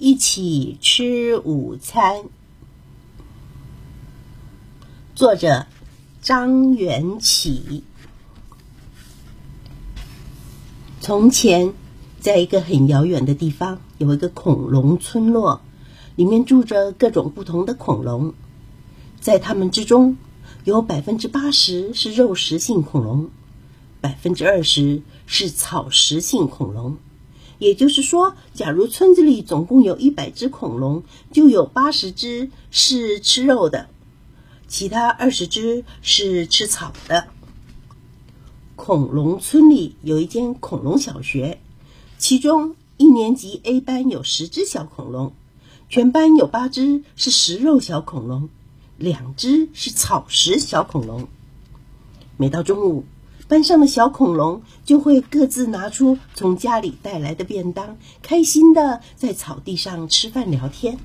一起吃午餐。作者张元启。从前，在一个很遥远的地方，有一个恐龙村落，里面住着各种不同的恐龙。在它们之中，有百分之八十是肉食性恐龙，百分之二十是草食性恐龙。也就是说，假如村子里总共有一百只恐龙，就有八十只是吃肉的，其他二十只是吃草的。恐龙村里有一间恐龙小学，其中一年级 A 班有十只小恐龙，全班有八只是食肉小恐龙，两只是草食小恐龙。每到中午，班上的小恐龙就会各自拿出从家里带来的便当，开心的在草地上吃饭聊天。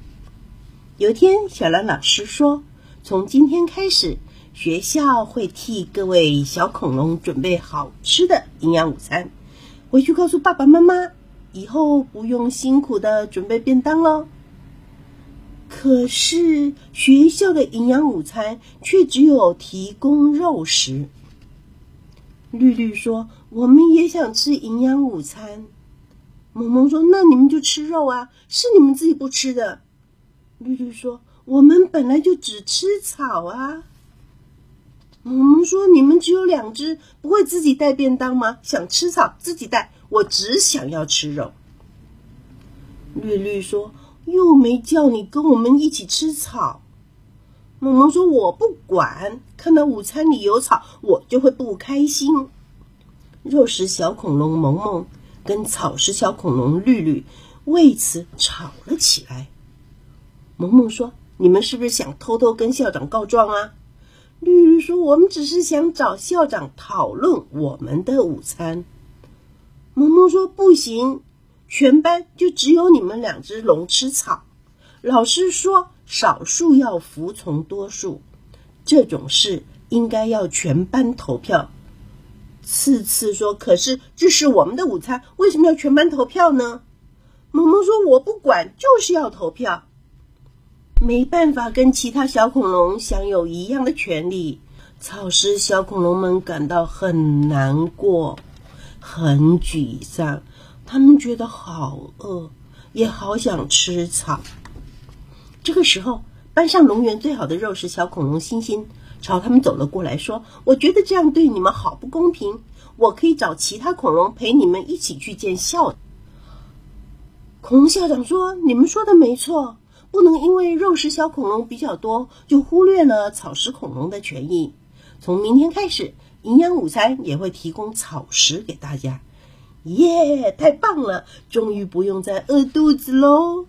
有一天，小兰老师说：“从今天开始，学校会替各位小恐龙准备好吃的营养午餐，回去告诉爸爸妈妈，以后不用辛苦的准备便当喽。”可是，学校的营养午餐却只有提供肉食。绿绿说：“我们也想吃营养午餐。”萌萌说：“那你们就吃肉啊，是你们自己不吃的。”绿绿说：“我们本来就只吃草啊。”萌萌说：“你们只有两只，不会自己带便当吗？想吃草自己带，我只想要吃肉。”绿绿说：“又没叫你跟我们一起吃草。”萌萌说：“我不管，看到午餐里有草，我就会不开心。”肉食小恐龙萌萌跟草食小恐龙绿绿为此吵了起来。萌萌说：“你们是不是想偷偷跟校长告状啊？”绿绿说：“我们只是想找校长讨论我们的午餐。”萌萌说：“不行，全班就只有你们两只龙吃草。老师说。”少数要服从多数，这种事应该要全班投票。次次说：“可是这是我们的午餐，为什么要全班投票呢？”萌萌说：“我不管，就是要投票。”没办法跟其他小恐龙享有一样的权利，草食小恐龙们感到很难过，很沮丧。他们觉得好饿，也好想吃草。这个时候，班上龙源最好的肉食小恐龙星星朝他们走了过来，说：“我觉得这样对你们好不公平，我可以找其他恐龙陪你们一起去见校。”恐龙校长说：“你们说的没错，不能因为肉食小恐龙比较多，就忽略了草食恐龙的权益。从明天开始，营养午餐也会提供草食给大家。”耶，太棒了，终于不用再饿肚子喽！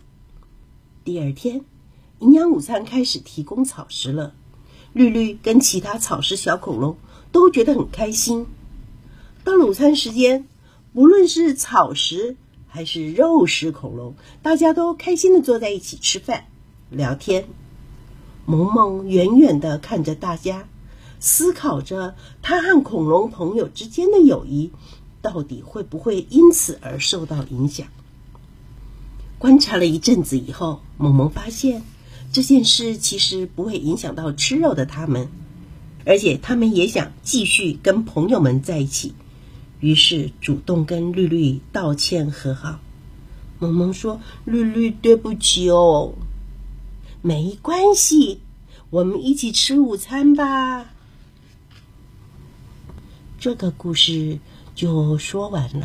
第二天。营养午餐开始提供草食了，绿绿跟其他草食小恐龙都觉得很开心。到了午餐时间，无论是草食还是肉食恐龙，大家都开心的坐在一起吃饭、聊天。萌萌远远的看着大家，思考着他和恐龙朋友之间的友谊到底会不会因此而受到影响。观察了一阵子以后，萌萌发现。这件事其实不会影响到吃肉的他们，而且他们也想继续跟朋友们在一起，于是主动跟绿绿道歉和好。萌萌说：“绿绿，对不起哦。”没关系，我们一起吃午餐吧。这个故事就说完了。